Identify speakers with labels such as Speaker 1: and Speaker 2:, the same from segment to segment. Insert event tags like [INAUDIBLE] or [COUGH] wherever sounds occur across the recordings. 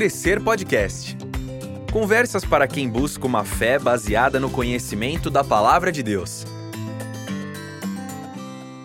Speaker 1: Crescer Podcast. Conversas para quem busca uma fé baseada no conhecimento da palavra de Deus.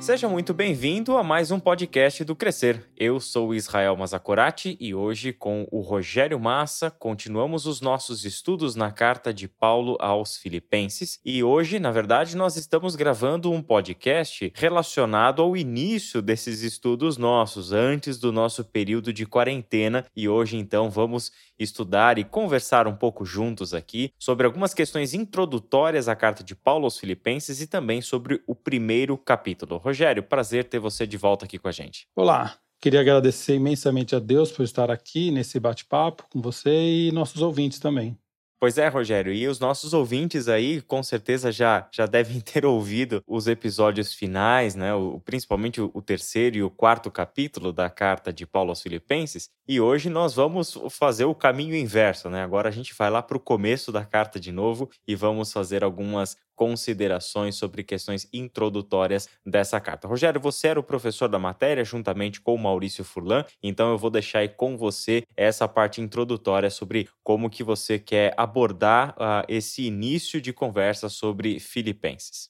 Speaker 2: Seja muito bem-vindo a mais um podcast do Crescer. Eu sou Israel Mazakorati e hoje, com o Rogério Massa, continuamos os nossos estudos na carta de Paulo aos Filipenses. E hoje, na verdade, nós estamos gravando um podcast relacionado ao início desses estudos nossos, antes do nosso período de quarentena. E hoje, então, vamos estudar e conversar um pouco juntos aqui sobre algumas questões introdutórias à carta de Paulo aos Filipenses e também sobre o primeiro capítulo. Rogério, prazer ter você de volta aqui com a gente.
Speaker 3: Olá, queria agradecer imensamente a Deus por estar aqui nesse bate-papo com você e nossos ouvintes também.
Speaker 2: Pois é, Rogério, e os nossos ouvintes aí com certeza já, já devem [LAUGHS] ter ouvido os episódios finais, né? O, principalmente o, o terceiro e o quarto capítulo da carta de Paulo aos Filipenses. E hoje nós vamos fazer o caminho inverso, né? Agora a gente vai lá para o começo da carta de novo e vamos fazer algumas considerações sobre questões introdutórias dessa carta. Rogério, você era o professor da matéria juntamente com o Maurício Furlan, então eu vou deixar aí com você essa parte introdutória sobre como que você quer abordar uh, esse início de conversa sobre Filipenses.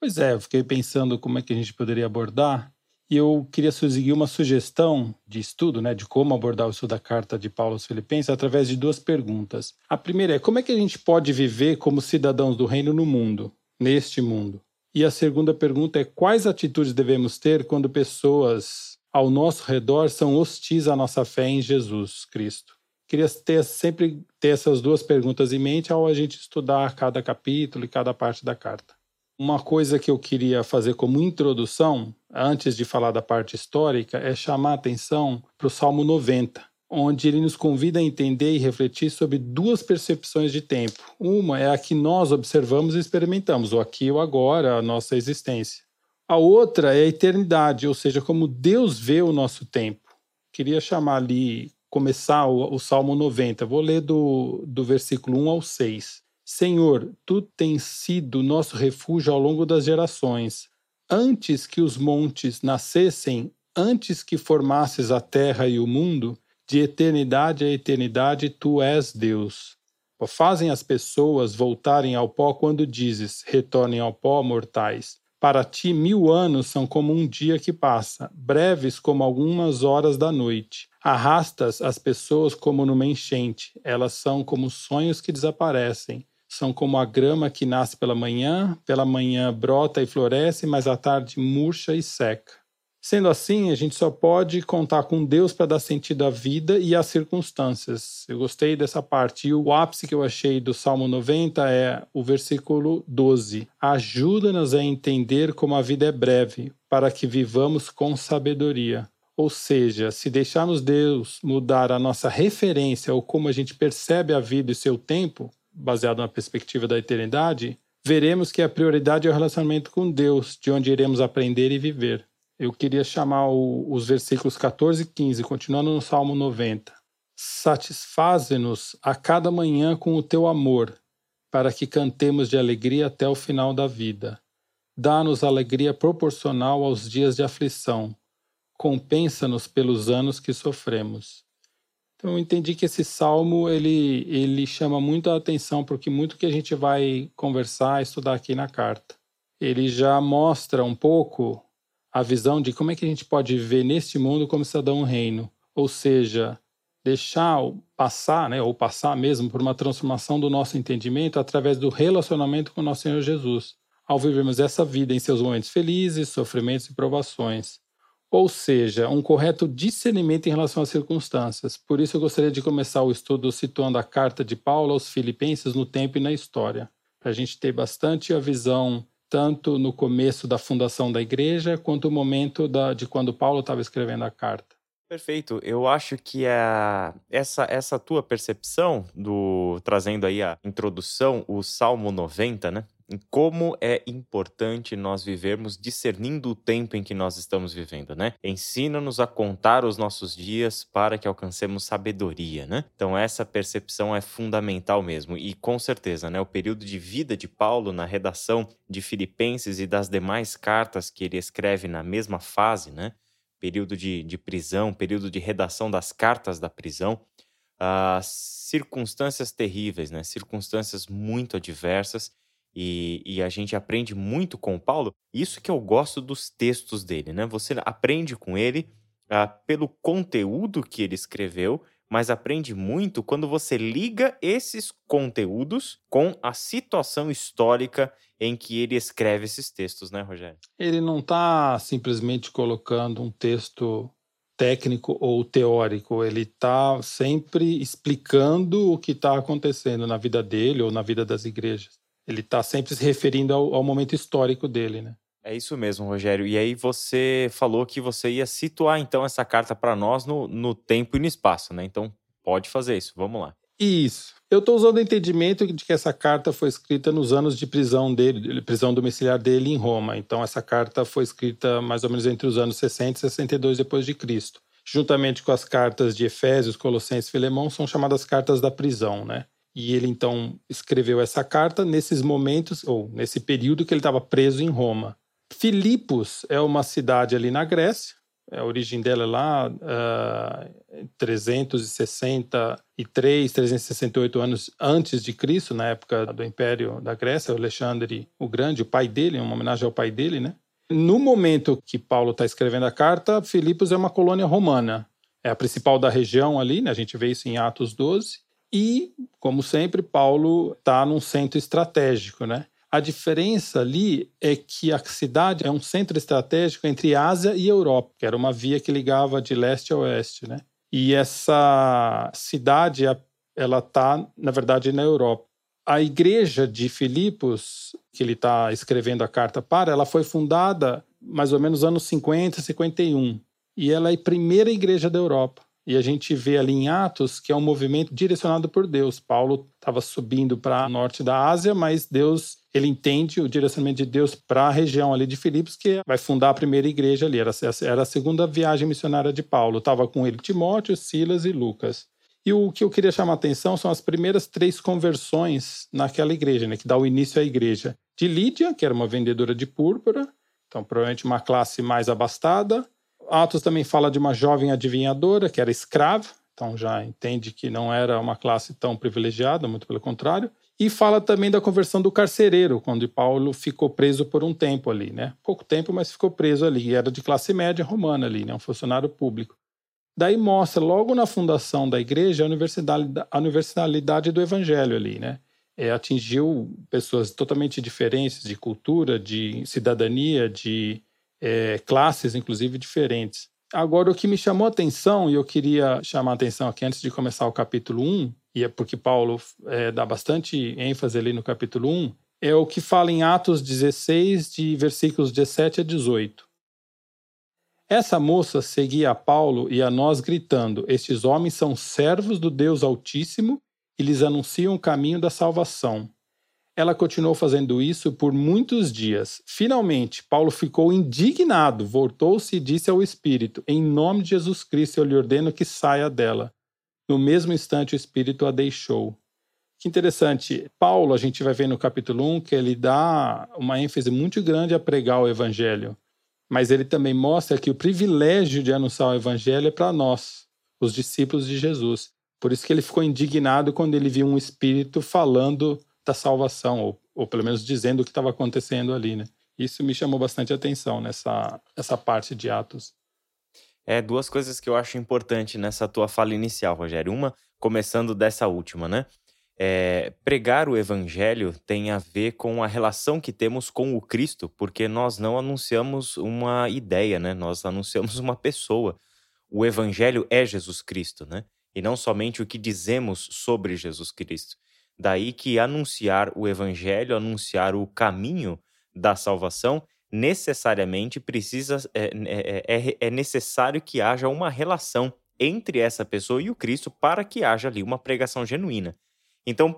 Speaker 3: Pois é, eu fiquei pensando como é que a gente poderia abordar e eu queria sugerir uma sugestão de estudo, né, de como abordar o estudo da carta de Paulo aos Filipenses através de duas perguntas. A primeira é como é que a gente pode viver como cidadãos do reino no mundo, neste mundo? E a segunda pergunta é quais atitudes devemos ter quando pessoas ao nosso redor são hostis à nossa fé em Jesus Cristo? Queria ter, sempre ter essas duas perguntas em mente ao a gente estudar cada capítulo e cada parte da carta. Uma coisa que eu queria fazer como introdução, antes de falar da parte histórica, é chamar a atenção para o Salmo 90, onde ele nos convida a entender e refletir sobre duas percepções de tempo. Uma é a que nós observamos e experimentamos, o aqui e o agora, a nossa existência. A outra é a eternidade, ou seja, como Deus vê o nosso tempo. Queria chamar ali, começar o, o Salmo 90. Vou ler do, do versículo 1 ao 6. Senhor, tu tens sido nosso refúgio ao longo das gerações. Antes que os montes nascessem, antes que formasses a terra e o mundo, de eternidade a eternidade tu és Deus. Fazem as pessoas voltarem ao pó quando dizes: retornem ao pó, mortais. Para ti, mil anos são como um dia que passa, breves como algumas horas da noite. Arrastas as pessoas como numa enchente, elas são como sonhos que desaparecem são como a grama que nasce pela manhã, pela manhã brota e floresce, mas à tarde murcha e seca. Sendo assim, a gente só pode contar com Deus para dar sentido à vida e às circunstâncias. Eu gostei dessa parte. E o ápice que eu achei do Salmo 90 é o versículo 12. Ajuda-nos a entender como a vida é breve, para que vivamos com sabedoria. Ou seja, se deixarmos Deus mudar a nossa referência ou como a gente percebe a vida e seu tempo, baseado na perspectiva da eternidade, veremos que a prioridade é o relacionamento com Deus, de onde iremos aprender e viver. Eu queria chamar o, os versículos 14 e 15, continuando no Salmo 90. Satisfaze-nos a cada manhã com o teu amor, para que cantemos de alegria até o final da vida. Dá-nos alegria proporcional aos dias de aflição. Compensa-nos pelos anos que sofremos. Eu entendi que esse salmo ele, ele chama muito a atenção porque muito que a gente vai conversar, estudar aqui na carta. Ele já mostra um pouco a visão de como é que a gente pode viver neste mundo como cidadão reino, ou seja, deixar passar, né, ou passar mesmo por uma transformação do nosso entendimento através do relacionamento com o nosso Senhor Jesus, ao vivermos essa vida em seus momentos felizes, sofrimentos e provações ou seja, um correto discernimento em relação às circunstâncias. Por isso, eu gostaria de começar o estudo situando a carta de Paulo aos Filipenses no tempo e na história, para a gente ter bastante a visão tanto no começo da fundação da igreja quanto o momento da, de quando Paulo estava escrevendo a carta.
Speaker 2: Perfeito. Eu acho que a, essa, essa tua percepção do trazendo aí a introdução, o Salmo 90, né? Como é importante nós vivermos discernindo o tempo em que nós estamos vivendo, né? Ensina-nos a contar os nossos dias para que alcancemos sabedoria, né? Então essa percepção é fundamental mesmo e com certeza, né? O período de vida de Paulo na redação de Filipenses e das demais cartas que ele escreve na mesma fase, né? Período de, de prisão, período de redação das cartas da prisão, uh, circunstâncias terríveis, né? Circunstâncias muito adversas. E, e, a gente aprende muito com o Paulo. Isso que eu gosto dos textos dele, né? Você aprende com ele uh, pelo conteúdo que ele escreveu, mas aprende muito quando você liga esses conteúdos com a situação histórica em que ele escreve esses textos, né, Rogério?
Speaker 3: Ele não está simplesmente colocando um texto técnico ou teórico, ele está sempre explicando o que está acontecendo na vida dele ou na vida das igrejas. Ele está sempre se referindo ao, ao momento histórico dele, né?
Speaker 2: É isso mesmo, Rogério. E aí você falou que você ia situar então essa carta para nós no, no tempo e no espaço, né? Então pode fazer isso. Vamos lá.
Speaker 3: Isso. Eu estou usando o entendimento de que essa carta foi escrita nos anos de prisão dele, prisão domiciliar dele em Roma. Então essa carta foi escrita mais ou menos entre os anos 60 e 62 depois de Cristo. Juntamente com as cartas de Efésios, Colossenses e Filemão, são chamadas cartas da prisão, né? E ele então escreveu essa carta nesses momentos ou nesse período que ele estava preso em Roma. Filipos é uma cidade ali na Grécia, a origem dela é lá uh, 363, 368 anos antes de Cristo, na época do Império da Grécia, Alexandre o Grande, o pai dele, uma homenagem ao pai dele, né? No momento que Paulo está escrevendo a carta, Filipos é uma colônia romana, é a principal da região ali, né? A gente vê isso em Atos 12. E, como sempre, Paulo está num centro estratégico, né? A diferença ali é que a cidade é um centro estratégico entre Ásia e Europa, que era uma via que ligava de leste a oeste, né? E essa cidade, ela está, na verdade, na Europa. A igreja de Filipos, que ele está escrevendo a carta para, ela foi fundada mais ou menos nos anos 50, 51. E ela é a primeira igreja da Europa. E a gente vê ali em Atos que é um movimento direcionado por Deus. Paulo estava subindo para o norte da Ásia, mas Deus, ele entende o direcionamento de Deus para a região ali de Filipos, que vai fundar a primeira igreja ali. Era, era a segunda viagem missionária de Paulo. Estava com ele Timóteo, Silas e Lucas. E o que eu queria chamar a atenção são as primeiras três conversões naquela igreja, né, que dá o início à igreja. De Lídia, que era uma vendedora de púrpura, então provavelmente uma classe mais abastada, Atos também fala de uma jovem adivinhadora que era escrava, então já entende que não era uma classe tão privilegiada, muito pelo contrário. E fala também da conversão do carcereiro, quando Paulo ficou preso por um tempo ali, né? Pouco tempo, mas ficou preso ali. Era de classe média romana ali, né? Um funcionário público. Daí mostra logo na fundação da igreja a universalidade, a universalidade do evangelho ali, né? É, atingiu pessoas totalmente diferentes de cultura, de cidadania, de é, classes, inclusive, diferentes. Agora, o que me chamou a atenção, e eu queria chamar a atenção aqui antes de começar o capítulo 1, e é porque Paulo é, dá bastante ênfase ali no capítulo 1, é o que fala em Atos 16, de versículos 17 a 18. Essa moça seguia a Paulo e a nós gritando: Estes homens são servos do Deus Altíssimo e lhes anunciam o caminho da salvação. Ela continuou fazendo isso por muitos dias. Finalmente, Paulo ficou indignado, voltou-se e disse ao Espírito: Em nome de Jesus Cristo, eu lhe ordeno que saia dela. No mesmo instante, o Espírito a deixou. Que interessante. Paulo, a gente vai ver no capítulo 1 que ele dá uma ênfase muito grande a pregar o Evangelho. Mas ele também mostra que o privilégio de anunciar o Evangelho é para nós, os discípulos de Jesus. Por isso que ele ficou indignado quando ele viu um Espírito falando da salvação, ou, ou pelo menos dizendo o que estava acontecendo ali, né? Isso me chamou bastante atenção nessa essa parte de Atos.
Speaker 2: É, duas coisas que eu acho importante nessa tua fala inicial, Rogério. Uma, começando dessa última, né? É, pregar o evangelho tem a ver com a relação que temos com o Cristo, porque nós não anunciamos uma ideia, né? Nós anunciamos uma pessoa. O evangelho é Jesus Cristo, né? E não somente o que dizemos sobre Jesus Cristo. Daí que anunciar o evangelho, anunciar o caminho da salvação, necessariamente precisa é, é, é, é necessário que haja uma relação entre essa pessoa e o Cristo para que haja ali uma pregação genuína. Então,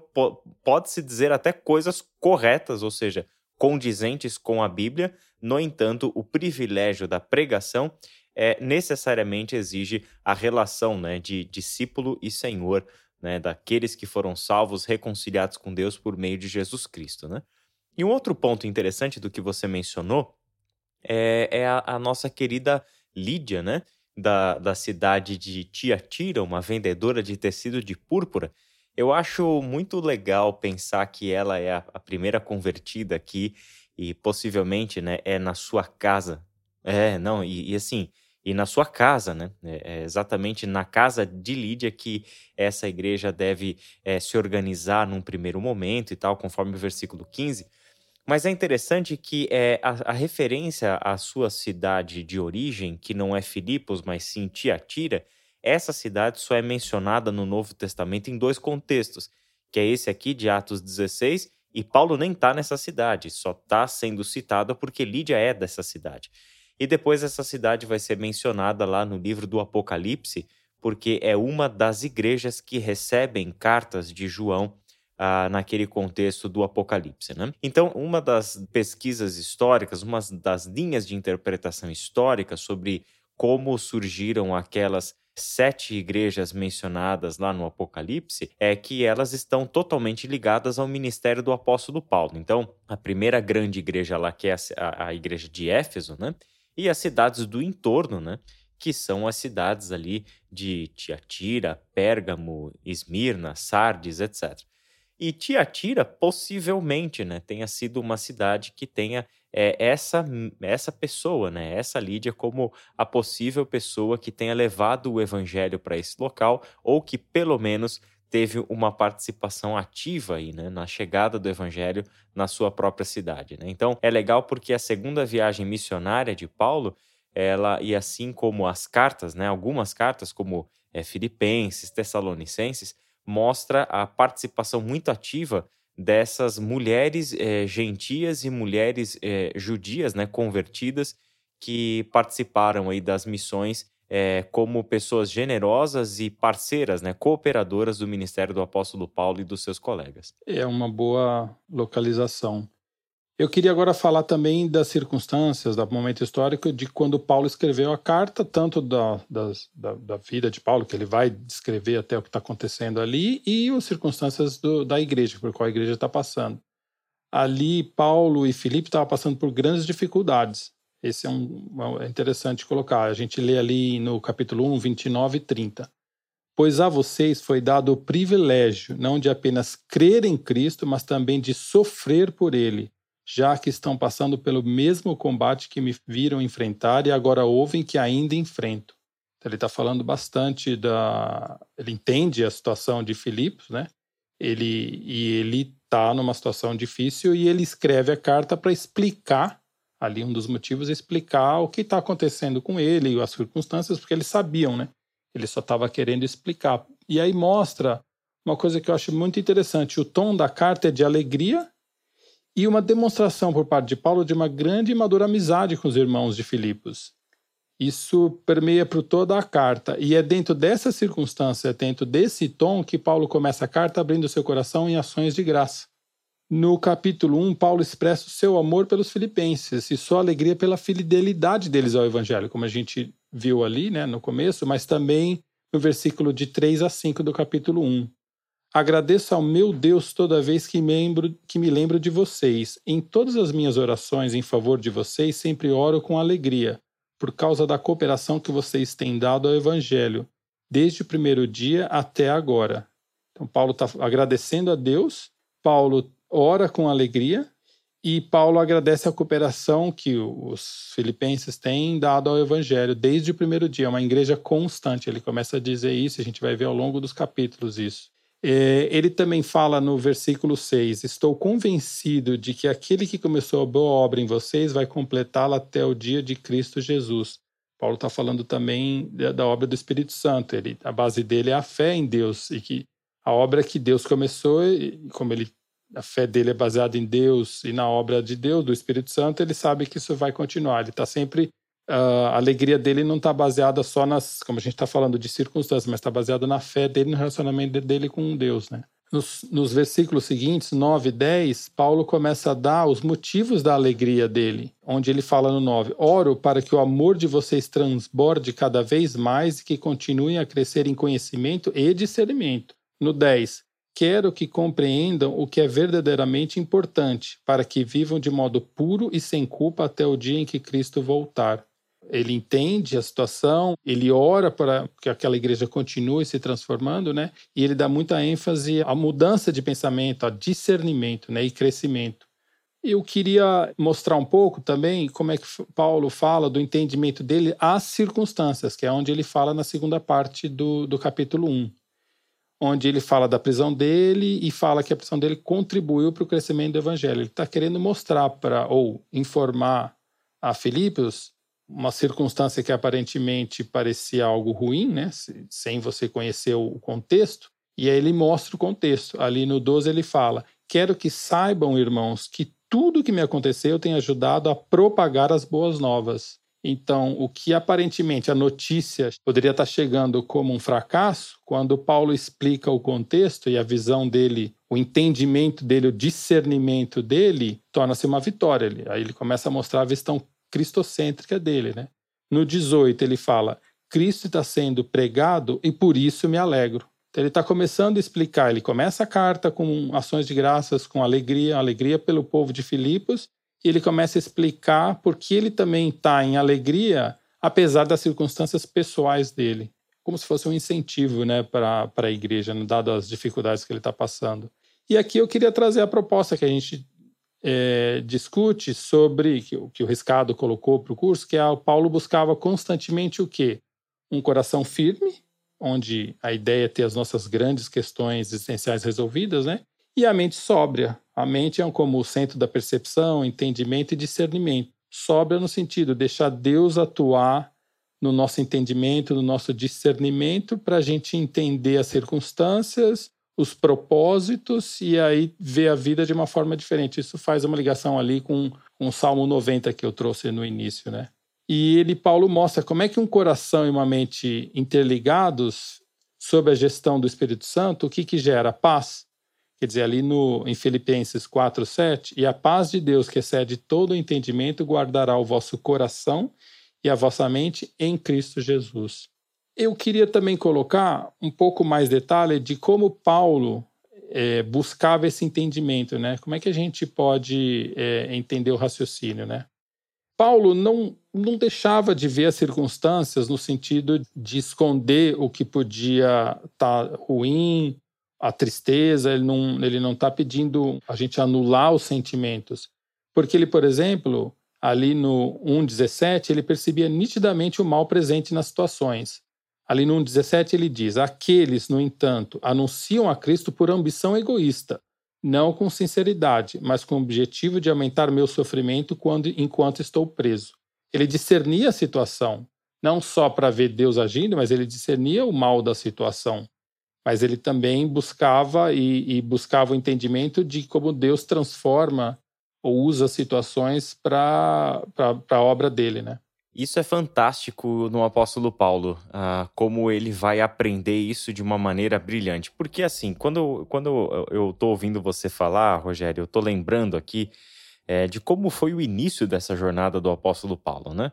Speaker 2: pode-se dizer até coisas corretas, ou seja, condizentes com a Bíblia, no entanto, o privilégio da pregação é, necessariamente exige a relação né, de discípulo e Senhor, né, daqueles que foram salvos, reconciliados com Deus por meio de Jesus Cristo. Né? E um outro ponto interessante do que você mencionou é, é a, a, nossa querida Lídia, né? da, da cidade de Tiatira, uma vendedora de tecido de púrpura, eu acho muito legal pensar que ela é a, a primeira convertida aqui e possivelmente né, é na sua casa. É, não, e, e assim, e na sua casa, né? É, é exatamente na casa de Lídia que essa igreja deve é, se organizar num primeiro momento e tal, conforme o versículo 15. Mas é interessante que é, a, a, referência à sua cidade de origem, que não é Filipos, mas sim Tiatira, essa cidade só é mencionada no Novo Testamento em dois contextos, que é esse aqui de Atos 16, e Paulo nem está nessa cidade, só está sendo citada porque Lídia é dessa cidade. E depois essa cidade vai ser mencionada lá no livro do Apocalipse, porque é uma das igrejas que recebem cartas de João ah, naquele contexto do Apocalipse. Né? Então, uma das pesquisas históricas, uma das linhas de interpretação histórica sobre como surgiram aquelas sete igrejas mencionadas lá no Apocalipse é que elas estão totalmente ligadas ao ministério do apóstolo Paulo. Então, a primeira grande igreja lá, que é a, a igreja de Éfeso, né? E as cidades do entorno, né? Que são as cidades ali de Tiatira, Pérgamo, Esmirna, Sardes, etc. E Tiatira possivelmente né, tenha sido uma cidade que tenha é, essa, essa pessoa, né, essa Lídia, como a possível pessoa que tenha levado o evangelho para esse local, ou que pelo menos teve uma participação ativa aí, né, na chegada do evangelho na sua própria cidade. Né? Então é legal porque a segunda viagem missionária de Paulo, ela e assim como as cartas, né, algumas cartas como é, Filipenses, Tessalonicenses, mostra a participação muito ativa dessas mulheres é, gentias e mulheres é, judias, né, convertidas, que participaram aí das missões é, como pessoas generosas e parceiras, né, cooperadoras do ministério do apóstolo Paulo e dos seus colegas.
Speaker 3: É uma boa localização. Eu queria agora falar também das circunstâncias, do momento histórico de quando Paulo escreveu a carta, tanto da, da, da, vida de Paulo, que ele vai descrever até o que está acontecendo ali, e as circunstâncias do, da igreja, por qual a igreja está passando. Ali, Paulo e Filipe estavam passando por grandes dificuldades. Esse é, um, é interessante colocar. A gente lê ali no capítulo 1, 29 e 30. Pois a vocês foi dado o privilégio não de apenas crer em Cristo, mas também de sofrer por ele já que estão passando pelo mesmo combate que me viram enfrentar e agora ouvem que ainda enfrento. Então, ele está falando bastante da. Ele entende a situação de Filipos, né? Ele, e ele está numa situação difícil e ele escreve a carta para explicar ali um dos motivos explicar o que está acontecendo com ele e as circunstâncias, porque eles sabiam, né? Ele só estava querendo explicar. E aí mostra uma coisa que eu acho muito interessante: o tom da carta é de alegria e uma demonstração por parte de Paulo de uma grande e madura amizade com os irmãos de Filipos. Isso permeia por toda a carta, e é dentro dessa circunstância, dentro desse tom, que Paulo começa a carta abrindo seu coração em ações de graça. No capítulo 1, Paulo expressa o seu amor pelos filipenses e sua alegria pela fidelidade deles ao evangelho, como a gente viu ali né, no começo, mas também no versículo de 3 a 5 do capítulo 1. Agradeço ao meu Deus toda vez que, membro, que me lembro de vocês. Em todas as minhas orações em favor de vocês, sempre oro com alegria, por causa da cooperação que vocês têm dado ao Evangelho, desde o primeiro dia até agora. Então, Paulo está agradecendo a Deus, Paulo ora com alegria e Paulo agradece a cooperação que os filipenses têm dado ao Evangelho desde o primeiro dia. É uma igreja constante. Ele começa a dizer isso, a gente vai ver ao longo dos capítulos isso. É, ele também fala no versículo 6: Estou convencido de que aquele que começou a boa obra em vocês vai completá-la até o dia de Cristo Jesus. Paulo está falando também da, obra do Espírito Santo. Ele, a base dele é a fé em Deus e que a obra que Deus começou, como ele, a fé dele é baseada em Deus e na obra de Deus, do Espírito Santo, ele sabe que isso vai continuar. Ele está sempre a alegria dele não está baseada só nas, como a gente está falando, de circunstâncias, mas está baseada na fé dele, no relacionamento dele com Deus, né? Nos, nos, versículos seguintes, 9 e 10, Paulo começa a dar os motivos da alegria dele, onde ele fala no 9: Oro para que o amor de vocês transborde cada vez mais e que continuem a crescer em conhecimento e discernimento. No 10, quero que compreendam o que é verdadeiramente importante, para que vivam de modo puro e sem culpa até o dia em que Cristo voltar Ele entende a situação, ele ora para que aquela igreja continue se transformando, né? E ele dá muita ênfase à mudança de pensamento, a discernimento, né? E crescimento. Eu queria mostrar um pouco também como é que Paulo fala do entendimento dele às circunstâncias, que é onde ele fala na segunda parte do, do capítulo 1 onde ele fala da prisão dele e fala que a prisão dele contribuiu para o crescimento do evangelho. Ele está querendo mostrar para ou informar a Filipos uma circunstância que aparentemente parecia algo ruim, né, sem você conhecer o contexto, e aí ele mostra o contexto. Ali no 12 ele fala: "Quero que saibam, irmãos, que tudo que me aconteceu tem ajudado a propagar as boas novas." Então, o que aparentemente a notícia poderia estar chegando como um fracasso, quando Paulo explica o contexto e a visão dele, o entendimento dele, o discernimento dele, torna-se uma vitória. Aí ele começa a mostrar a visão cristocêntrica dele. Né? No 18, ele fala: Cristo está sendo pregado e por isso me alegro. Então, ele está começando a explicar. Ele começa a carta com ações de graças, com alegria, alegria pelo povo de Filipos, ele começa a explicar por que ele também está em alegria, apesar das circunstâncias pessoais dele, como se fosse um incentivo né, para a igreja, né, dado as dificuldades que ele está passando. E aqui eu queria trazer a proposta que a gente é, discute sobre, que, que o Riscado colocou para o curso, que é o Paulo buscava constantemente o quê? Um coração firme, onde a ideia é ter as nossas grandes questões existenciais resolvidas, né? E a mente sóbria. A mente é como o centro da percepção, entendimento e discernimento. Sóbria no sentido de deixar Deus atuar no nosso entendimento, no nosso discernimento, para a gente entender as circunstâncias, os propósitos e aí ver a vida de uma forma diferente. Isso faz uma ligação ali com, com o Salmo 90 que eu trouxe no início, né? E ele, Paulo, mostra como é que um coração e uma mente interligados, sob a gestão do Espírito Santo, o que, que gera? Paz. Quer dizer, ali no, em Filipenses 4, 7, e a paz de Deus, que excede todo o entendimento, guardará o vosso coração e a vossa mente em Cristo Jesus. Eu queria também colocar um pouco mais detalhe de como Paulo é, buscava esse entendimento, né? Como é que a gente pode é, entender o raciocínio, né? Paulo não, não deixava de ver as circunstâncias no sentido de esconder o que podia estar tá ruim a tristeza, ele não ele não está pedindo a gente anular os sentimentos, porque ele, por exemplo, ali no 1:17 ele percebia nitidamente o mal presente nas situações. Ali no 1:17 ele diz: aqueles, no entanto, anunciam a Cristo por ambição egoísta, não com sinceridade, mas com o objetivo de aumentar meu sofrimento quando enquanto estou preso. Ele discernia a situação, não só para ver Deus agindo, mas ele discernia o mal da situação mas ele também buscava e, e buscava o entendimento de como Deus transforma ou usa situações para a obra dele, né?
Speaker 2: Isso é fantástico no apóstolo Paulo, uh, como ele vai aprender isso de uma maneira brilhante. Porque, assim, quando, quando eu estou ouvindo você falar, Rogério, eu estou lembrando aqui é, de como foi o início dessa jornada do apóstolo Paulo, né?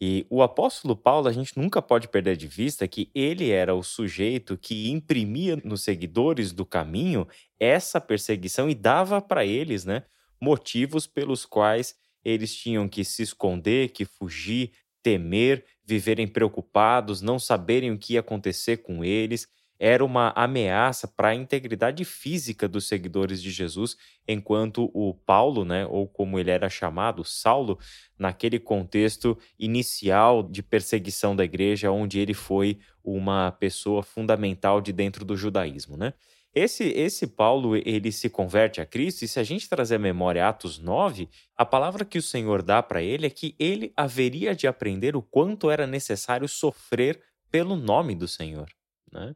Speaker 2: E o apóstolo Paulo, a gente nunca pode perder de vista que ele era o sujeito que imprimia nos seguidores do caminho essa perseguição e dava para eles, né, motivos pelos quais eles tinham que se esconder, que fugir, temer, viverem preocupados, não saberem o que ia acontecer com eles era uma ameaça para a integridade física dos seguidores de Jesus, enquanto o Paulo, né, ou como ele era chamado, Saulo, naquele contexto inicial de perseguição da igreja, onde ele foi uma pessoa fundamental de dentro do judaísmo, né? Esse, esse Paulo, ele se converte a Cristo, e se a gente trazer a memória Atos 9, a palavra que o Senhor dá para ele é que ele haveria de aprender o quanto era necessário sofrer pelo nome do Senhor. Né?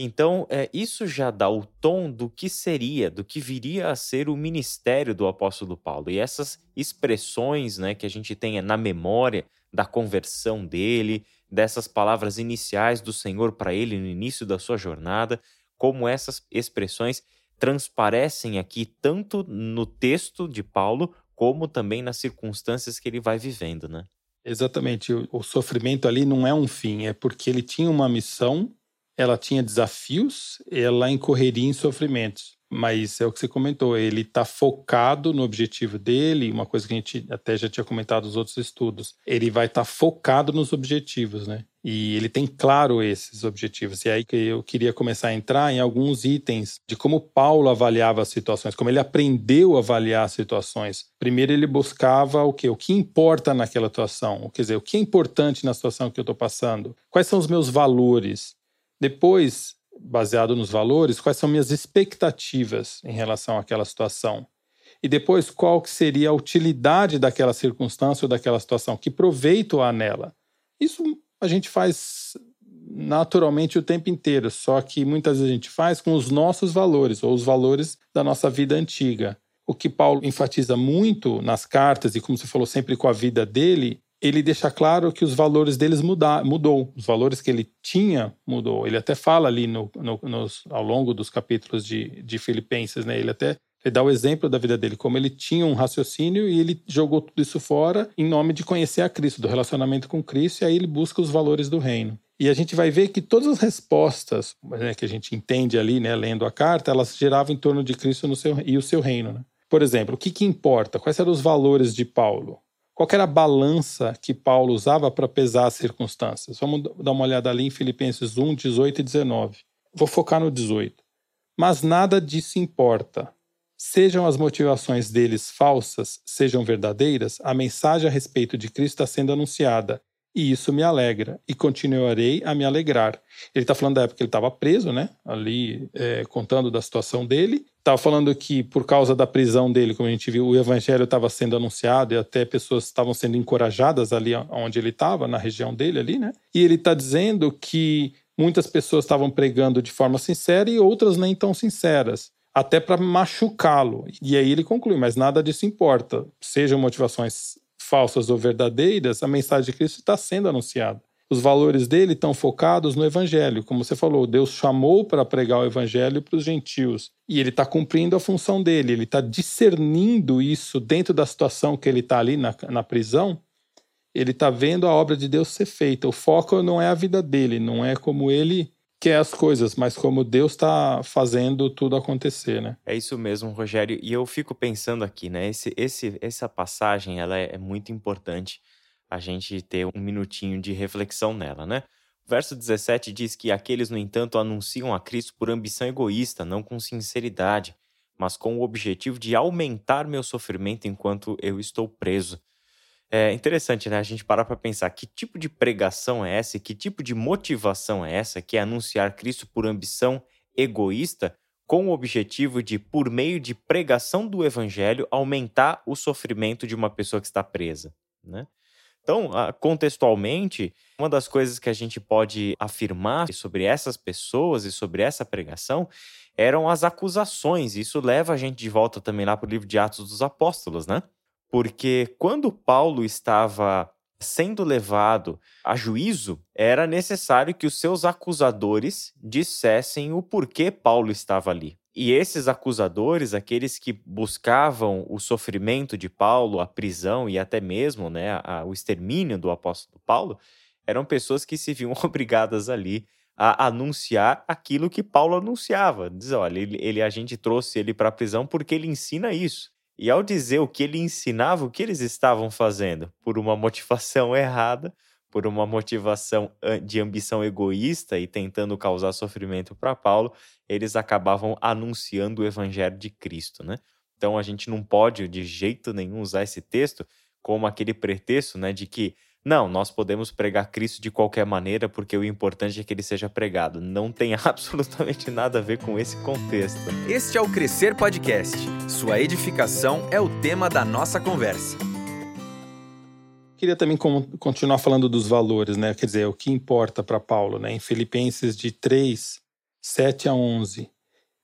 Speaker 2: Então, é, isso já dá o tom do que seria, do que viria a ser o ministério do apóstolo Paulo. E essas expressões né, que a gente tem na memória da conversão dele, dessas palavras iniciais do Senhor para ele no início da sua jornada, como essas expressões transparecem aqui tanto no texto de Paulo, como também nas circunstâncias que ele vai vivendo, né?
Speaker 3: Exatamente. O, o sofrimento ali não é um fim, é porque ele tinha uma missão ela tinha desafios, ela incorreria em sofrimentos. mas é o que você comentou, ele está focado no objetivo dele, uma coisa que a gente até já tinha comentado nos outros estudos. Ele vai estar tá focado nos objetivos, né? E ele tem claro esses objetivos. E aí que eu queria começar a entrar em alguns itens de como Paulo avaliava as situações, como ele aprendeu a avaliar as situações. Primeiro ele buscava o que? O que importa naquela situação? Quer dizer, o que é importante na situação que eu estou passando? Quais são os meus valores? Depois baseado nos valores, quais são minhas expectativas em relação àquela situação. E depois, qual que seria a utilidade daquela circunstância ou daquela situação, que proveito há nela. Isso a gente faz naturalmente o tempo inteiro, só que muitas vezes a gente faz com os nossos valores, ou os valores da nossa vida antiga. O que Paulo enfatiza muito nas cartas, e como você falou sempre com a vida dele, ele deixa claro que os valores deles mudar, mudou. Os valores que ele tinha mudou. Ele até fala ali no, no, nos, ao longo dos capítulos de, de Filipenses, né? Ele até ele dá o exemplo da vida dele, como ele tinha um raciocínio e ele jogou tudo isso fora em nome de conhecer a Cristo, do relacionamento com Cristo, e aí ele busca os valores do reino. E a gente vai ver que todas as respostas né, que a gente entende ali, né, lendo a carta, elas giravam em torno de Cristo seu, e o seu reino. Né? Por exemplo, o que, que importa? Quais eram os valores de Paulo? Qual era a balança que Paulo usava para pesar as circunstâncias? Vamos dar uma olhada ali em Filipenses 1, 18 e 19. Vou focar no 18. Mas nada disso importa. Sejam as motivações deles falsas, sejam verdadeiras, a mensagem a respeito de Cristo está sendo anunciada. E isso me alegra, e continuarei a me alegrar. Ele está falando da época que ele estava preso, né? Ali, é, contando da situação dele, estava falando que por causa da prisão dele, como a gente viu, o evangelho estava sendo anunciado e até pessoas estavam sendo encorajadas ali onde ele estava, na região dele ali, né? E ele está dizendo que muitas pessoas estavam pregando de forma sincera e outras nem tão sinceras, até para machucá-lo. E aí ele conclui, mas nada disso importa. Sejam motivações falsas ou verdadeiras, a mensagem de Cristo está sendo anunciada os valores dele estão focados no evangelho. Como você falou, Deus chamou para pregar o evangelho para os gentios. E ele está cumprindo a função dele, ele está discernindo isso dentro da situação que ele está ali na, na prisão. Ele está vendo a obra de Deus ser feita. O foco não é a vida dele, não é como ele quer as coisas, mas como Deus está fazendo tudo acontecer, né?
Speaker 2: É isso mesmo, Rogério. E eu fico pensando aqui, né? Esse, esse, essa passagem ela é, é muito importante a gente ter um minutinho de reflexão nela, né? Verso 17 diz que aqueles, no entanto, anunciam a Cristo por ambição egoísta, não com sinceridade, mas com o objetivo de aumentar meu sofrimento enquanto eu estou preso. É interessante, né? A gente parar para pensar que tipo de pregação é essa e que tipo de motivação é essa que é anunciar Cristo por ambição egoísta com o objetivo de, por meio de pregação do evangelho, aumentar o sofrimento de uma pessoa que está presa, né? Então, contextualmente, uma das coisas que a gente pode afirmar sobre essas pessoas e sobre essa pregação eram as acusações. Isso leva a gente de volta também lá para o livro de Atos dos Apóstolos, né? Porque quando Paulo estava sendo levado a juízo, era necessário que os seus acusadores dissessem o porquê Paulo estava ali. E esses acusadores, aqueles que buscavam o sofrimento de Paulo, a prisão e até mesmo né, a, o extermínio do apóstolo Paulo, eram pessoas que se viam [LAUGHS] obrigadas ali a anunciar aquilo que Paulo anunciava. Diz, olha, ele, ele a gente trouxe ele para a prisão porque ele ensina isso. E ao dizer o que ele ensinava, o que eles estavam fazendo? Por uma motivação [LAUGHS] errada, por uma motivação de ambição egoísta e tentando causar sofrimento para Paulo, eles acabavam anunciando o evangelho de Cristo, né? Então a gente não pode de jeito nenhum usar esse texto como aquele pretexto, né, de que não, nós podemos pregar Cristo de qualquer maneira porque o importante é que ele seja pregado. Não tem [LAUGHS] absolutamente nada a ver com esse contexto.
Speaker 1: Este é o Crescer Podcast. Sua edificação é o tema da nossa conversa.
Speaker 3: Queria também continuar falando dos valores, né? Quer dizer, o que importa para Paulo, né? Em Filipenses de 3, 7 a 11.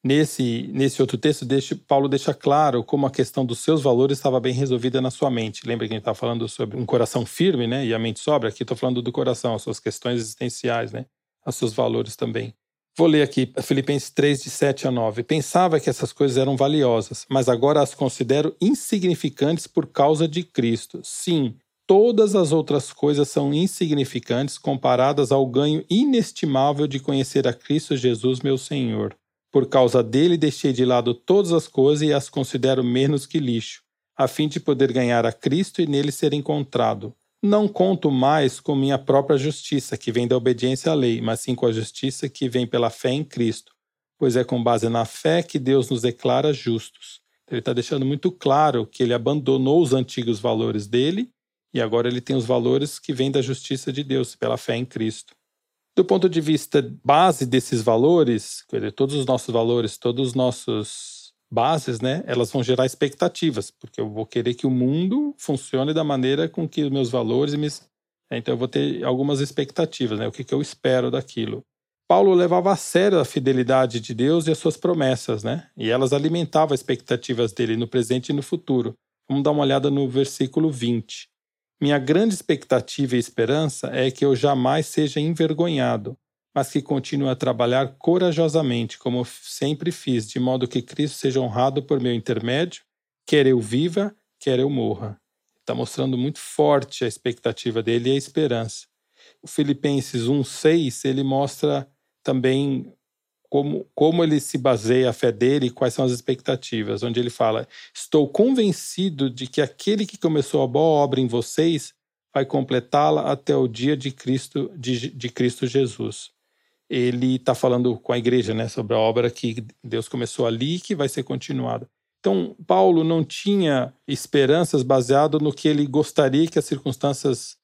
Speaker 3: Nesse, nesse outro texto, deixa, Paulo deixa claro como a questão dos seus valores estava bem resolvida na sua mente. Lembra que a gente estava falando sobre um coração firme, né? E a mente sobra? Aqui estou falando do coração, as suas questões existenciais, né? Os seus valores também. Vou ler aqui, Filipenses 3, de 7 a 9. Pensava que essas coisas eram valiosas, mas agora as considero insignificantes por causa de Cristo. Sim, Todas as outras coisas são insignificantes comparadas ao ganho inestimável de conhecer a Cristo Jesus, meu Senhor. Por causa dele, deixei de lado todas as coisas e as considero menos que lixo, a fim de poder ganhar a Cristo e nele ser encontrado. Não conto mais com minha própria justiça, que vem da obediência à lei, mas sim com a justiça que vem pela fé em Cristo, pois é com base na fé que Deus nos declara justos. Ele está deixando muito claro que ele abandonou os antigos valores dele e agora ele tem os valores que vêm da justiça de Deus, pela fé em Cristo. Do ponto de vista base desses valores, todos os nossos valores, todos os nossos bases, né, elas vão gerar expectativas, porque eu vou querer que o mundo funcione da maneira com que os meus valores me então eu vou ter algumas expectativas, né? O que, que eu espero daquilo. Paulo levava a sério a fidelidade de Deus e as suas promessas, né? E elas alimentavam as expectativas dele no presente e no futuro. Vamos dar uma olhada no versículo 20. Minha grande expectativa e esperança é que eu jamais seja envergonhado, mas que continue a trabalhar corajosamente, como sempre fiz, de modo que Cristo seja honrado por meu intermédio, quer eu viva, quer eu morra. Está mostrando muito forte a expectativa dele e a esperança. O Filipenses 1,6 ele mostra também como, como ele se baseia a fé dele e quais são as expectativas, onde ele fala: Estou convencido de que aquele que começou a boa obra em vocês vai completá-la até o dia de Cristo, de, de Cristo Jesus. Ele está falando com a igreja né, sobre a obra que Deus começou ali e que vai ser continuada. Então, Paulo não tinha esperanças baseado no que ele gostaria que as circunstâncias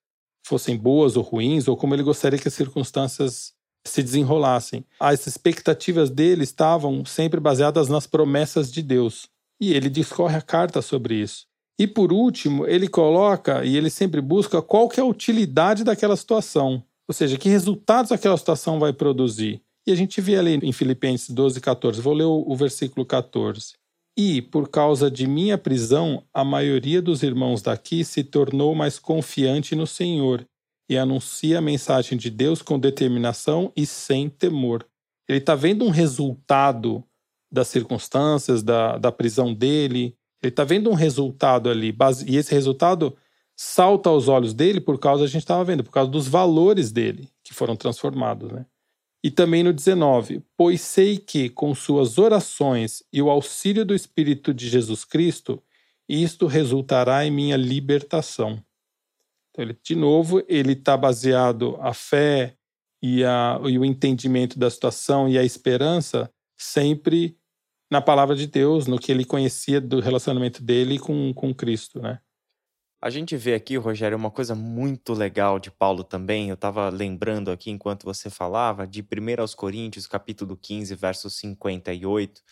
Speaker 3: fossem boas ou ruins, ou como ele gostaria que as circunstâncias se desenrolassem. As expectativas dele estavam sempre baseadas nas promessas de Deus. E ele discorre a carta sobre isso. E por último, ele coloca e ele sempre busca qual que é a utilidade daquela situação. Ou seja, que resultados aquela situação vai produzir. E a gente vê ali em Filipenses 12, 14. Vou ler o, versículo 14. E, por causa de minha prisão, a maioria dos irmãos daqui se tornou mais confiante no Senhor e anuncia a mensagem de Deus com determinação e sem temor. Ele está vendo um resultado das circunstâncias, da, da prisão dele, ele está vendo um resultado ali, e esse resultado salta aos olhos dele por causa, a gente estava vendo, por causa dos valores dele, que foram transformados. Né? E também no 19: Pois sei que, com suas orações e o auxílio do Espírito de Jesus Cristo, isto resultará em minha libertação. Então, ele, de novo, ele está baseado a fé e, a, e o entendimento da situação e a esperança sempre na palavra de Deus, no que ele conhecia do relacionamento dele com, com Cristo, né?
Speaker 2: A gente vê aqui, Rogério, uma coisa muito legal de Paulo também. Eu estava lembrando aqui enquanto você falava de 1 aos Coríntios, capítulo 15, verso 58,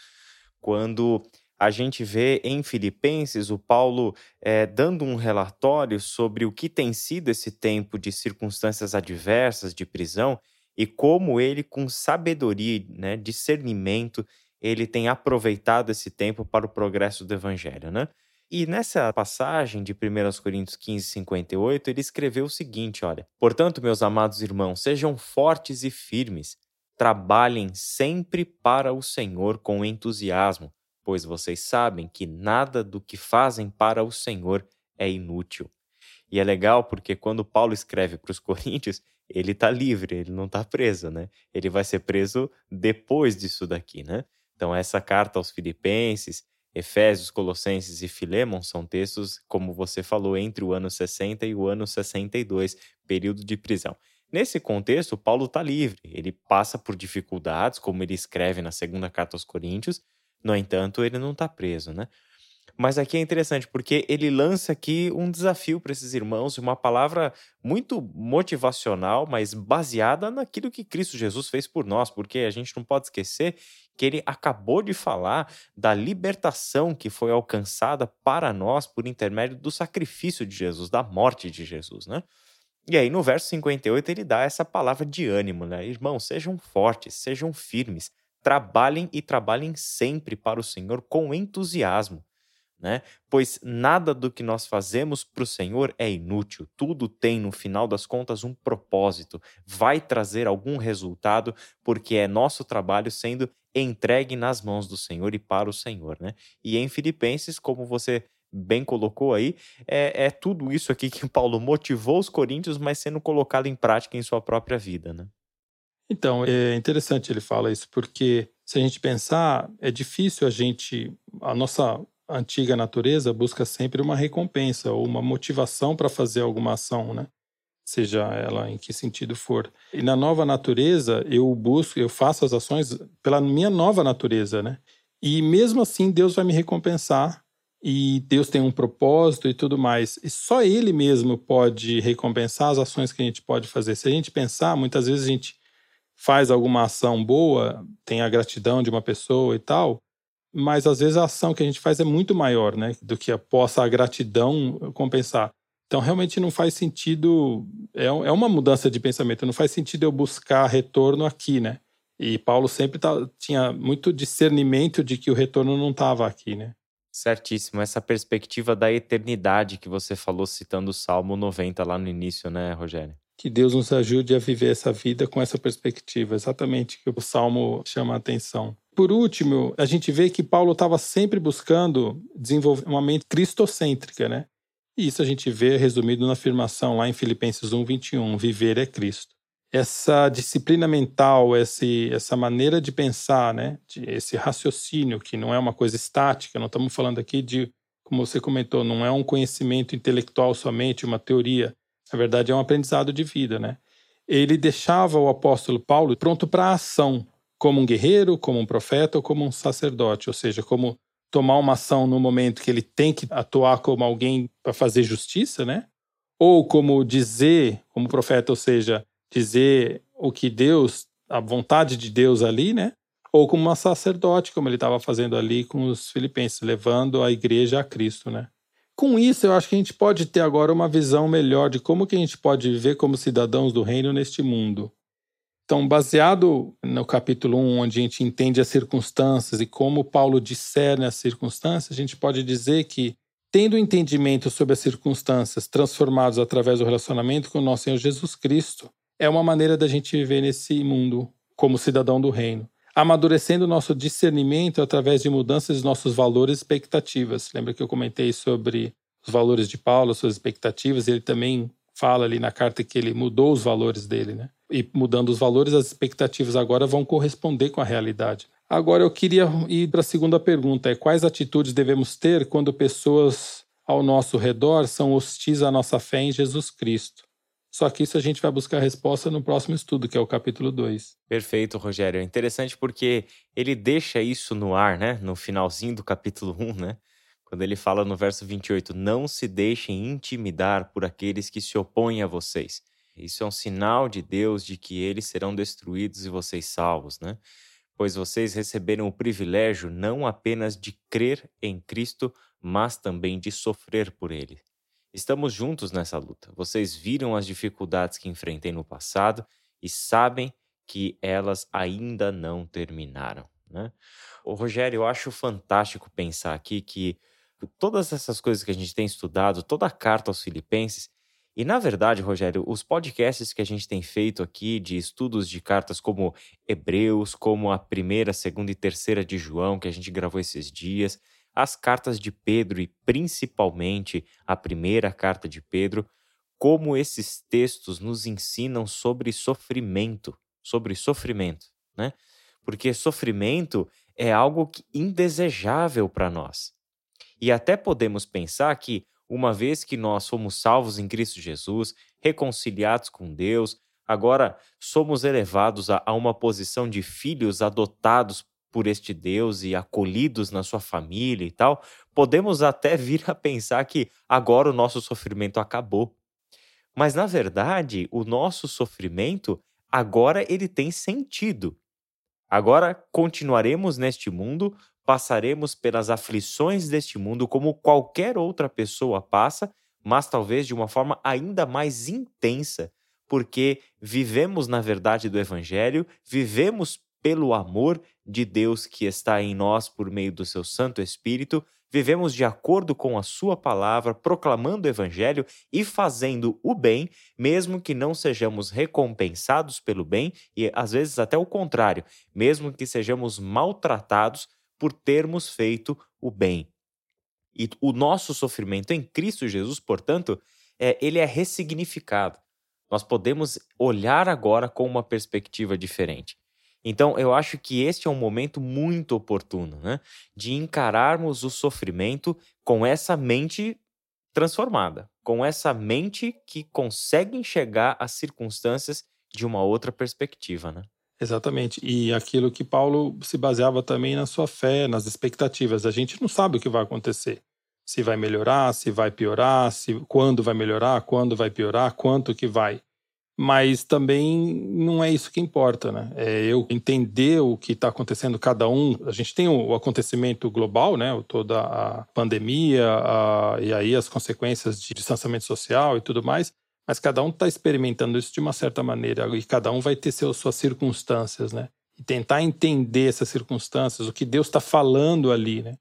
Speaker 2: quando a gente vê em Filipenses o Paulo é, dando um relatório sobre o que tem sido esse tempo de circunstâncias adversas, de prisão, e como ele, com sabedoria, né, discernimento, ele tem aproveitado esse tempo para o progresso do evangelho, né? E nessa passagem de 1 Coríntios 15, 58, ele escreveu o seguinte: olha, portanto, meus amados irmãos, sejam fortes e firmes, trabalhem sempre para o Senhor com entusiasmo, pois vocês sabem que nada do que fazem para o Senhor é inútil. E é legal porque quando Paulo escreve para os [LAUGHS] Coríntios, ele está livre, ele não está preso, né? Ele vai ser preso depois disso daqui, né? Então, essa carta aos Filipenses, Efésios, Colossenses e Filemon são textos, como você falou, entre o ano 60 e o ano 62, período de prisão. Nesse contexto, Paulo está livre, ele passa por dificuldades, como ele escreve na segunda carta aos Coríntios, no entanto, ele não está preso, né? Mas aqui é interessante porque ele lança aqui um desafio para esses irmãos, uma palavra muito motivacional, mas baseada naquilo que Cristo Jesus fez por nós, porque a gente não pode esquecer que ele acabou de falar da libertação que foi alcançada para nós por intermédio do sacrifício de Jesus, da morte de Jesus, né? E aí no verso 58 ele dá essa palavra de ânimo, né? Irmãos, sejam fortes, sejam firmes, trabalhem e trabalhem sempre para o Senhor com entusiasmo, né? Pois nada do que nós fazemos para o Senhor é inútil, tudo tem no final das contas um propósito, vai trazer algum resultado, porque é nosso trabalho sendo entregue nas mãos do Senhor e para o Senhor, né? E em Filipenses, como você bem colocou aí, é, é tudo isso aqui que Paulo motivou os coríntios, mas sendo colocado em prática em sua própria vida, né?
Speaker 3: Então, é interessante ele fala isso, porque Se a gente pensar, é difícil a gente. A nossa antiga natureza busca sempre uma recompensa ou uma motivação para fazer alguma ação, né? Seja ela em que sentido for. E na nova natureza, eu busco, eu faço as ações pela minha nova natureza, né? E mesmo assim, Deus vai me recompensar e Deus tem um propósito e tudo mais. E só Ele mesmo pode recompensar as ações que a gente pode fazer. Se a gente pensar, muitas vezes a gente faz alguma ação boa, tem a gratidão de uma pessoa e tal, mas às vezes a ação que a gente faz é muito maior, né, do que a, possa a gratidão compensar. Então realmente não faz sentido, é, é uma mudança de pensamento, não faz sentido eu buscar retorno aqui, né? E Paulo sempre tá, tinha muito discernimento de que o retorno não estava aqui, né?
Speaker 2: Certíssimo, essa perspectiva da eternidade que você falou citando o Salmo 90 lá no início, né, Rogério?
Speaker 3: Que Deus nos ajude a viver essa vida com essa perspectiva, exatamente que o Salmo chama a atenção. Por último, a gente vê que Paulo estava sempre buscando desenvolver uma mente cristocêntrica, né? E isso a gente vê resumido na afirmação lá em Filipenses 1:21, viver é Cristo. Essa disciplina mental, esse, essa maneira de pensar, né? De, esse raciocínio que não é uma coisa estática, não estamos falando aqui de, como você comentou, não é um conhecimento intelectual somente, uma teoria, na verdade, é um aprendizado de vida, né? Ele deixava o apóstolo Paulo pronto para a ação, como um guerreiro, como um profeta ou como um sacerdote, ou seja, como tomar uma ação no momento que ele tem que atuar como alguém para fazer justiça, né? Ou como dizer, como profeta, ou seja, dizer o que Deus, a vontade de Deus ali, né? Ou como um sacerdote, como ele estava fazendo ali com os filipenses, levando a igreja a Cristo, né? Com isso, eu acho que a gente pode ter agora uma visão melhor de como que a gente pode viver como cidadãos do reino neste mundo. Então, baseado no capítulo 1, onde a gente entende as circunstâncias e como Paulo discerne as circunstâncias, a gente pode dizer que, tendo entendimento sobre as circunstâncias transformados através do relacionamento com o nosso Senhor Jesus Cristo, é uma maneira da gente viver nesse mundo como cidadão do reino amadurecendo o nosso discernimento através de mudanças de nossos valores e expectativas. Lembra que eu comentei sobre os valores de Paulo, suas expectativas, ele também fala ali na carta que ele mudou os valores dele, né? E mudando os valores, as expectativas agora vão corresponder com a realidade. Agora eu queria ir para a segunda pergunta: é quais atitudes devemos ter quando pessoas ao nosso redor são hostis à nossa fé em Jesus Cristo? Só que isso a gente vai buscar a resposta no próximo estudo, que é o capítulo 2.
Speaker 2: Perfeito, Rogério. É interessante porque ele deixa isso no ar, né? No finalzinho do capítulo 1, né? Quando ele fala no verso 28, não se deixem intimidar por aqueles que se opõem a vocês. Isso é um sinal de Deus de que eles serão destruídos e vocês salvos, né? Pois vocês receberam o privilégio não apenas de crer em Cristo, mas também de sofrer por ele. Estamos juntos nessa luta. Vocês viram as dificuldades que enfrentei no passado e sabem que elas ainda não terminaram. Né? O Rogério, eu acho fantástico pensar aqui que todas essas coisas que a gente tem estudado, toda a carta aos Filipenses, e na verdade, Rogério, os podcasts que a gente tem feito aqui de estudos de cartas como Hebreus, como a primeira, segunda e terceira de João, que a gente gravou esses dias, as cartas de Pedro e principalmente a primeira carta de Pedro, como esses textos nos ensinam sobre sofrimento, sobre sofrimento, né? Porque sofrimento é algo indesejável para nós. E até podemos pensar que, uma vez que nós fomos salvos em Cristo Jesus, reconciliados com Deus, agora somos elevados a, a uma posição de filhos adotados por este Deus e acolhidos na sua família e tal, podemos até [LAUGHS] vir a pensar que agora o nosso sofrimento acabou. Mas na verdade, o nosso sofrimento agora ele tem sentido. Agora continuaremos neste mundo, passaremos pelas aflições deste mundo como qualquer outra pessoa passa, mas talvez de uma forma ainda mais intensa, porque vivemos na verdade do evangelho, vivemos pelo amor de Deus que está em nós por meio do seu Santo Espírito, vivemos de acordo com a Sua palavra, proclamando o Evangelho e fazendo o bem, mesmo que não sejamos recompensados pelo bem, e às vezes até o contrário, mesmo que sejamos maltratados por termos feito o bem. E o nosso sofrimento em Cristo Jesus, portanto, é, ele é ressignificado. Nós podemos olhar agora com uma perspectiva diferente. Então, eu acho que este é um momento muito oportuno, né? De encararmos o sofrimento com essa mente transformada, com essa mente que consegue enxergar as circunstâncias de uma outra perspectiva, né?
Speaker 3: Exatamente. E aquilo que Paulo se baseava também na sua fé, nas expectativas. A gente não sabe o que vai acontecer. Se vai melhorar, se vai piorar, se quando vai melhorar, quando vai piorar, quanto que vai mas também não é isso que importa, né? É eu entender o que está acontecendo cada um. A gente tem o acontecimento global, né? Toda a pandemia a, e aí as consequências de distanciamento social e tudo mais. Mas cada um está experimentando isso de uma certa maneira e cada um vai ter seu, suas circunstâncias, né? E tentar entender essas circunstâncias, o que Deus está falando ali, né?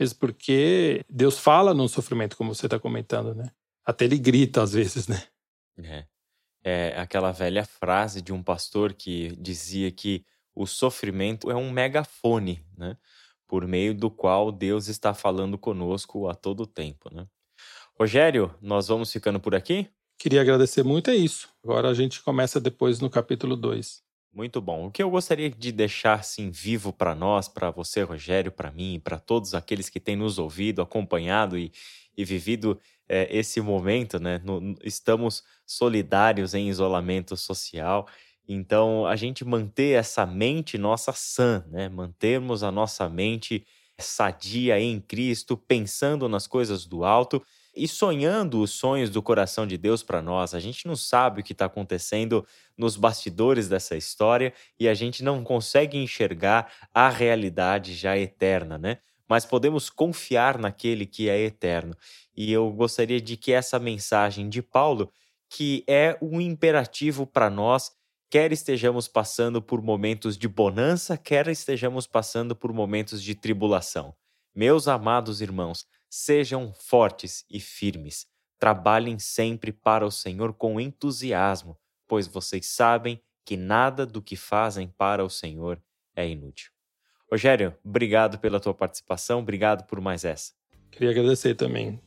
Speaker 3: Mesmo porque Deus fala no sofrimento, como você está comentando, né? Até ele grita às vezes, né?
Speaker 2: É é aquela velha frase de um pastor que dizia que o sofrimento é um megafone, né? Por meio do qual Deus está falando conosco a todo tempo, né? Rogério, nós vamos ficando por aqui?
Speaker 3: Queria agradecer muito, é isso. Agora a gente começa depois no capítulo 2.
Speaker 2: Muito bom. O que eu gostaria de deixar assim vivo para nós, para você, Rogério, para mim, para todos aqueles que têm nos ouvido, acompanhado e, e vivido é, esse momento, né? No, estamos solidários em isolamento social. Então, a gente manter essa mente nossa sã, né? Mantermos a nossa mente sadia em Cristo, pensando nas coisas do alto e sonhando os sonhos do coração de Deus para nós. A gente não sabe o que está acontecendo nos bastidores dessa história e a gente não consegue enxergar a realidade já eterna, né? Mas podemos confiar naquele que é eterno. E eu gostaria de que essa mensagem de Paulo, que é um imperativo para nós, quer estejamos passando por momentos de bonança, quer estejamos passando por momentos de tribulação. Meus amados irmãos, sejam fortes e firmes. Trabalhem sempre para o Senhor com entusiasmo, pois vocês sabem que nada do que fazem para o Senhor é inútil. Rogério, obrigado pela tua participação, obrigado por mais essa.
Speaker 3: Queria agradecer também.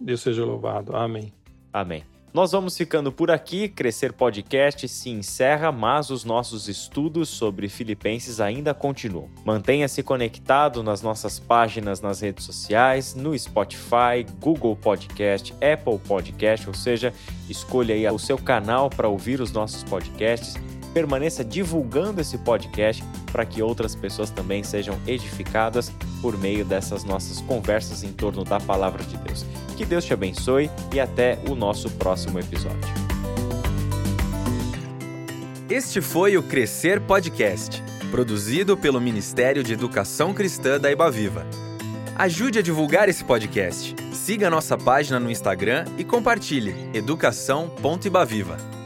Speaker 3: Deus seja louvado. Amém.
Speaker 2: Amém. Nós vamos ficando por aqui. Crescer Podcast se encerra, mas os nossos estudos sobre Filipenses ainda continuam. Mantenha-se conectado nas nossas páginas nas redes sociais, no Spotify, Google Podcast, Apple Podcast, ou seja, escolha aí o seu canal para ouvir os nossos podcasts permaneça divulgando esse podcast para que outras pessoas também sejam edificadas por meio dessas nossas conversas em torno da palavra de Deus. Que Deus te abençoe e até o nosso próximo episódio.
Speaker 1: Este foi o Crescer Podcast, produzido pelo Ministério de Educação Cristã da Ibaviva. Ajude a divulgar esse podcast. Siga nossa página no Instagram e compartilhe educação.ibaviva.